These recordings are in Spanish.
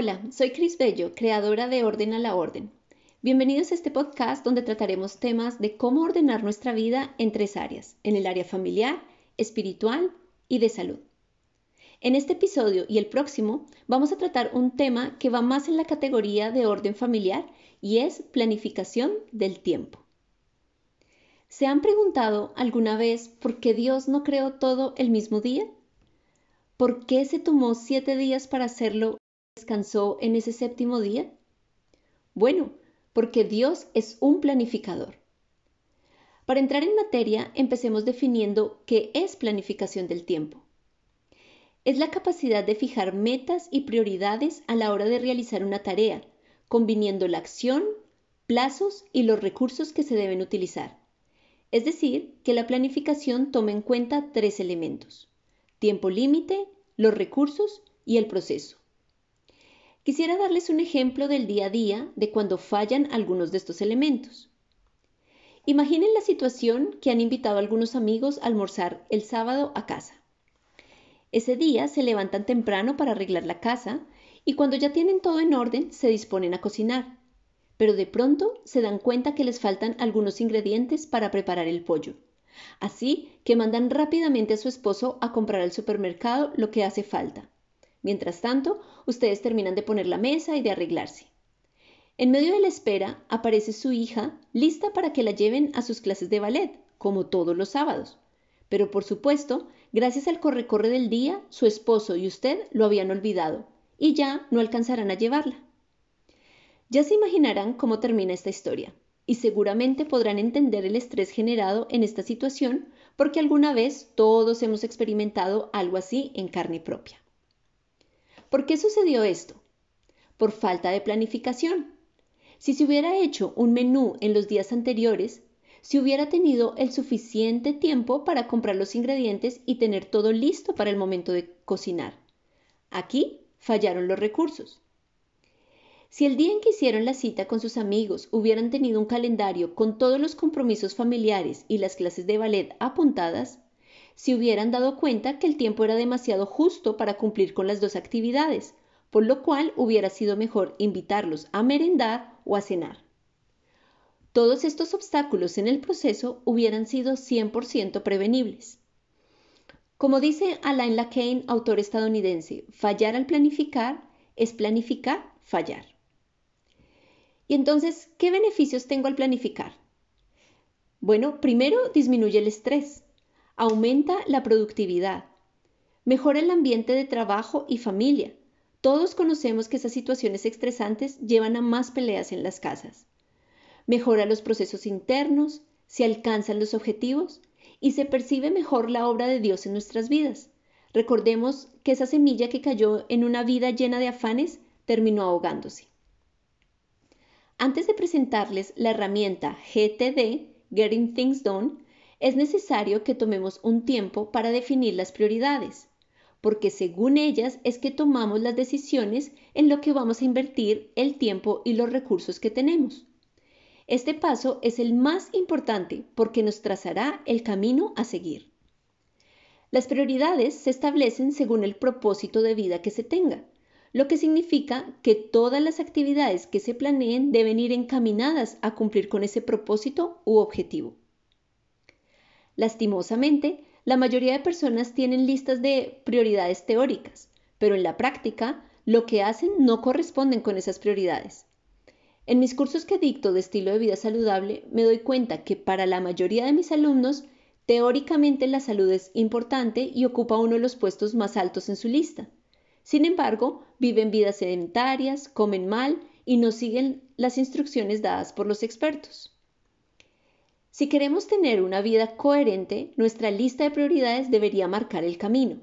Hola, soy Cris Bello, creadora de Orden a la Orden. Bienvenidos a este podcast donde trataremos temas de cómo ordenar nuestra vida en tres áreas, en el área familiar, espiritual y de salud. En este episodio y el próximo vamos a tratar un tema que va más en la categoría de orden familiar y es planificación del tiempo. ¿Se han preguntado alguna vez por qué Dios no creó todo el mismo día? ¿Por qué se tomó siete días para hacerlo descansó en ese séptimo día? Bueno, porque Dios es un planificador. Para entrar en materia, empecemos definiendo qué es planificación del tiempo. Es la capacidad de fijar metas y prioridades a la hora de realizar una tarea, conviniendo la acción, plazos y los recursos que se deben utilizar. Es decir, que la planificación toma en cuenta tres elementos, tiempo límite, los recursos y el proceso. Quisiera darles un ejemplo del día a día de cuando fallan algunos de estos elementos. Imaginen la situación que han invitado a algunos amigos a almorzar el sábado a casa. Ese día se levantan temprano para arreglar la casa y cuando ya tienen todo en orden se disponen a cocinar. Pero de pronto se dan cuenta que les faltan algunos ingredientes para preparar el pollo. Así que mandan rápidamente a su esposo a comprar al supermercado lo que hace falta. Mientras tanto, ustedes terminan de poner la mesa y de arreglarse. En medio de la espera aparece su hija lista para que la lleven a sus clases de ballet, como todos los sábados. Pero por supuesto, gracias al corre-corre del día, su esposo y usted lo habían olvidado y ya no alcanzarán a llevarla. Ya se imaginarán cómo termina esta historia y seguramente podrán entender el estrés generado en esta situación porque alguna vez todos hemos experimentado algo así en carne propia. ¿Por qué sucedió esto? Por falta de planificación. Si se hubiera hecho un menú en los días anteriores, se hubiera tenido el suficiente tiempo para comprar los ingredientes y tener todo listo para el momento de cocinar. Aquí fallaron los recursos. Si el día en que hicieron la cita con sus amigos hubieran tenido un calendario con todos los compromisos familiares y las clases de ballet apuntadas, si hubieran dado cuenta que el tiempo era demasiado justo para cumplir con las dos actividades, por lo cual hubiera sido mejor invitarlos a merendar o a cenar. Todos estos obstáculos en el proceso hubieran sido 100% prevenibles. Como dice Alain Lacane, autor estadounidense, fallar al planificar es planificar, fallar. Y entonces, ¿qué beneficios tengo al planificar? Bueno, primero disminuye el estrés aumenta la productividad, mejora el ambiente de trabajo y familia. Todos conocemos que esas situaciones estresantes llevan a más peleas en las casas. Mejora los procesos internos, se alcanzan los objetivos y se percibe mejor la obra de Dios en nuestras vidas. Recordemos que esa semilla que cayó en una vida llena de afanes terminó ahogándose. Antes de presentarles la herramienta GTD, Getting Things Done, es necesario que tomemos un tiempo para definir las prioridades, porque según ellas es que tomamos las decisiones en lo que vamos a invertir el tiempo y los recursos que tenemos. Este paso es el más importante porque nos trazará el camino a seguir. Las prioridades se establecen según el propósito de vida que se tenga, lo que significa que todas las actividades que se planeen deben ir encaminadas a cumplir con ese propósito u objetivo. Lastimosamente, la mayoría de personas tienen listas de prioridades teóricas, pero en la práctica lo que hacen no corresponden con esas prioridades. En mis cursos que dicto de estilo de vida saludable, me doy cuenta que para la mayoría de mis alumnos, teóricamente la salud es importante y ocupa uno de los puestos más altos en su lista. Sin embargo, viven vidas sedentarias, comen mal y no siguen las instrucciones dadas por los expertos. Si queremos tener una vida coherente, nuestra lista de prioridades debería marcar el camino.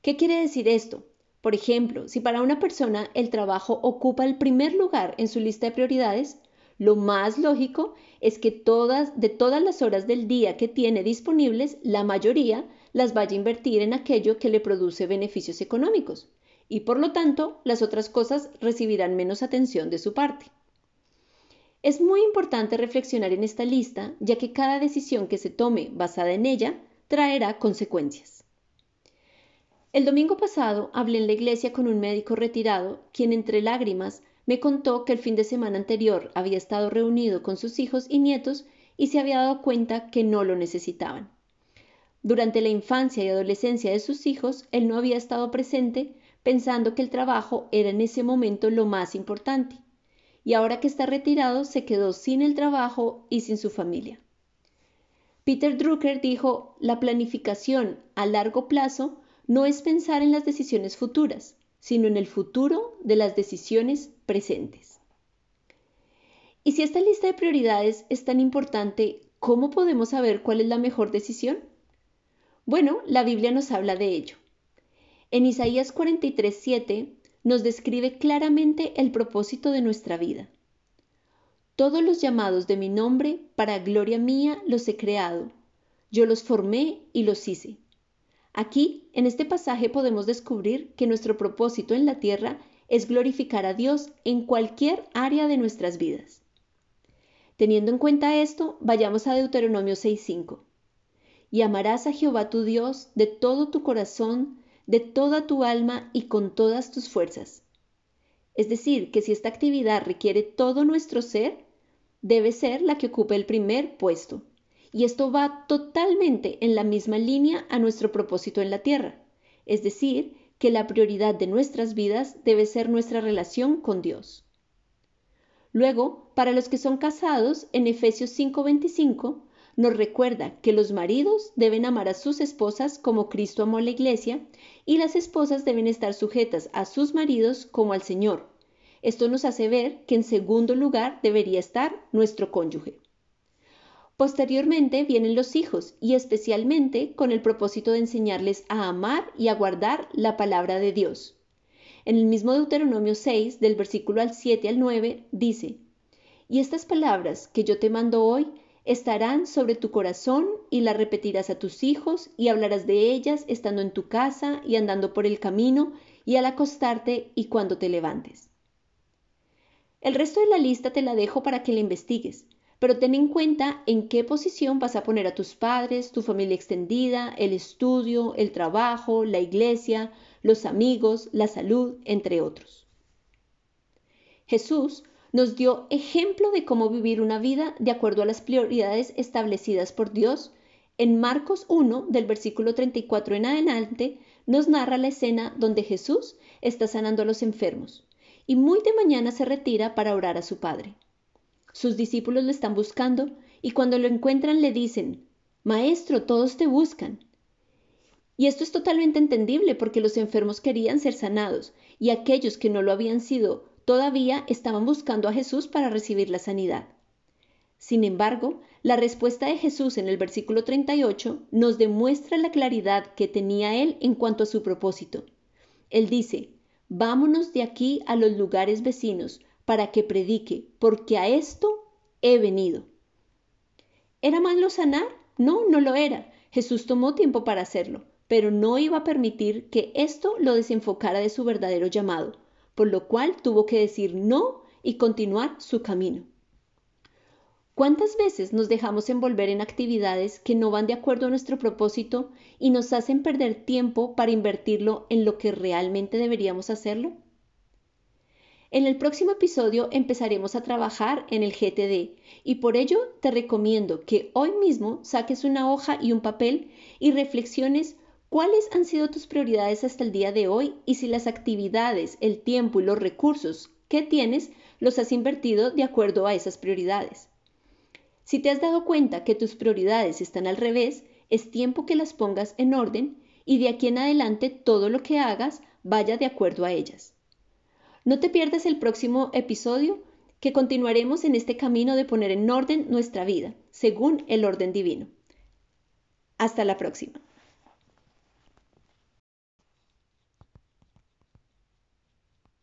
¿Qué quiere decir esto? Por ejemplo, si para una persona el trabajo ocupa el primer lugar en su lista de prioridades, lo más lógico es que todas, de todas las horas del día que tiene disponibles, la mayoría las vaya a invertir en aquello que le produce beneficios económicos y por lo tanto las otras cosas recibirán menos atención de su parte. Es muy importante reflexionar en esta lista, ya que cada decisión que se tome basada en ella traerá consecuencias. El domingo pasado hablé en la iglesia con un médico retirado, quien entre lágrimas me contó que el fin de semana anterior había estado reunido con sus hijos y nietos y se había dado cuenta que no lo necesitaban. Durante la infancia y adolescencia de sus hijos, él no había estado presente pensando que el trabajo era en ese momento lo más importante, y ahora que está retirado se quedó sin el trabajo y sin su familia. Peter Drucker dijo, la planificación a largo plazo no es pensar en las decisiones futuras, sino en el futuro de las decisiones presentes. Y si esta lista de prioridades es tan importante, ¿cómo podemos saber cuál es la mejor decisión? Bueno, la Biblia nos habla de ello. En Isaías 43:7 nos describe claramente el propósito de nuestra vida. Todos los llamados de mi nombre, para gloria mía, los he creado. Yo los formé y los hice. Aquí, en este pasaje, podemos descubrir que nuestro propósito en la tierra es glorificar a Dios en cualquier área de nuestras vidas. Teniendo en cuenta esto, vayamos a Deuteronomio 6.5. Y amarás a Jehová tu Dios de todo tu corazón, de toda tu alma y con todas tus fuerzas. Es decir, que si esta actividad requiere todo nuestro ser, debe ser la que ocupe el primer puesto. Y esto va totalmente en la misma línea a nuestro propósito en la tierra. Es decir, que la prioridad de nuestras vidas debe ser nuestra relación con Dios. Luego, para los que son casados, en Efesios 5:25 nos recuerda que los maridos deben amar a sus esposas como Cristo amó a la iglesia y las esposas deben estar sujetas a sus maridos como al Señor. Esto nos hace ver que en segundo lugar debería estar nuestro cónyuge. Posteriormente vienen los hijos y especialmente con el propósito de enseñarles a amar y a guardar la palabra de Dios. En el mismo Deuteronomio 6, del versículo al 7 al 9, dice, Y estas palabras que yo te mando hoy estarán sobre tu corazón y las repetirás a tus hijos y hablarás de ellas estando en tu casa y andando por el camino y al acostarte y cuando te levantes. El resto de la lista te la dejo para que la investigues, pero ten en cuenta en qué posición vas a poner a tus padres, tu familia extendida, el estudio, el trabajo, la iglesia, los amigos, la salud, entre otros. Jesús nos dio ejemplo de cómo vivir una vida de acuerdo a las prioridades establecidas por Dios. En Marcos 1, del versículo 34 en adelante, nos narra la escena donde Jesús está sanando a los enfermos y muy de mañana se retira para orar a su Padre. Sus discípulos le están buscando y cuando lo encuentran le dicen, Maestro, todos te buscan. Y esto es totalmente entendible porque los enfermos querían ser sanados y aquellos que no lo habían sido todavía estaban buscando a Jesús para recibir la sanidad. Sin embargo, la respuesta de Jesús en el versículo 38 nos demuestra la claridad que tenía él en cuanto a su propósito. Él dice, vámonos de aquí a los lugares vecinos para que predique, porque a esto he venido. ¿Era malo sanar? No, no lo era. Jesús tomó tiempo para hacerlo, pero no iba a permitir que esto lo desenfocara de su verdadero llamado, por lo cual tuvo que decir no y continuar su camino. ¿Cuántas veces nos dejamos envolver en actividades que no van de acuerdo a nuestro propósito y nos hacen perder tiempo para invertirlo en lo que realmente deberíamos hacerlo? En el próximo episodio empezaremos a trabajar en el GTD y por ello te recomiendo que hoy mismo saques una hoja y un papel y reflexiones cuáles han sido tus prioridades hasta el día de hoy y si las actividades, el tiempo y los recursos que tienes los has invertido de acuerdo a esas prioridades. Si te has dado cuenta que tus prioridades están al revés, es tiempo que las pongas en orden y de aquí en adelante todo lo que hagas vaya de acuerdo a ellas. No te pierdas el próximo episodio que continuaremos en este camino de poner en orden nuestra vida, según el orden divino. Hasta la próxima.